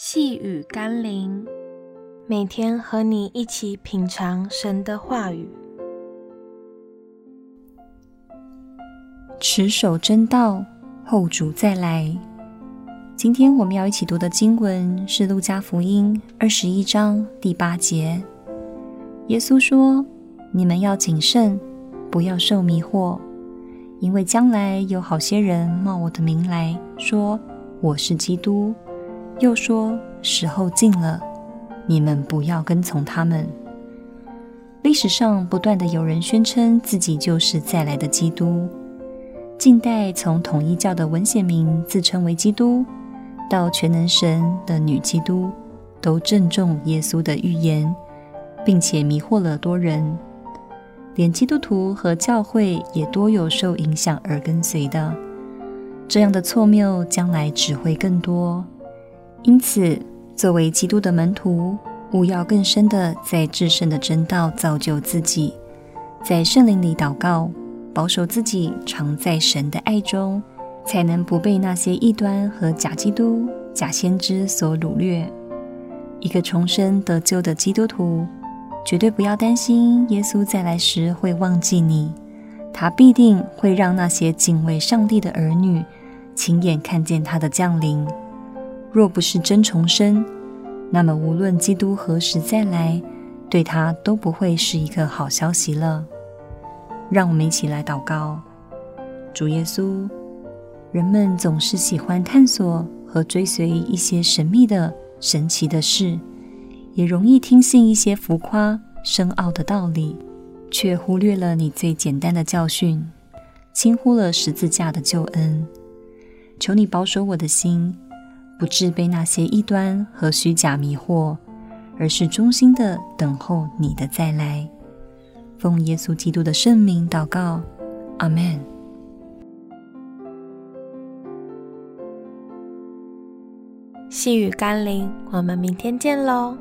细雨甘霖，每天和你一起品尝神的话语，持守真道，后主再来。今天我们要一起读的经文是《路加福音》二十一章第八节。耶稣说：“你们要谨慎，不要受迷惑，因为将来有好些人冒我的名来说我是基督。”又说：“时候近了，你们不要跟从他们。”历史上不断的有人宣称自己就是再来的基督。近代从统一教的文显明自称为基督，到全能神的女基督，都正中耶稣的预言，并且迷惑了多人。连基督徒和教会也多有受影响而跟随的。这样的错谬，将来只会更多。因此，作为基督的门徒，务要更深地在至圣的真道造就自己，在圣灵里祷告，保守自己常在神的爱中，才能不被那些异端和假基督、假先知所掳掠。一个重生得救的基督徒，绝对不要担心耶稣再来时会忘记你，他必定会让那些敬畏上帝的儿女亲眼看见他的降临。若不是真重生，那么无论基督何时再来，对他都不会是一个好消息了。让我们一起来祷告：主耶稣，人们总是喜欢探索和追随一些神秘的、神奇的事，也容易听信一些浮夸、深奥的道理，却忽略了你最简单的教训，轻忽了十字架的救恩。求你保守我的心。不致被那些异端和虚假迷惑，而是忠心的等候你的再来。奉耶稣基督的圣名祷告，阿门。细雨甘霖，我们明天见喽。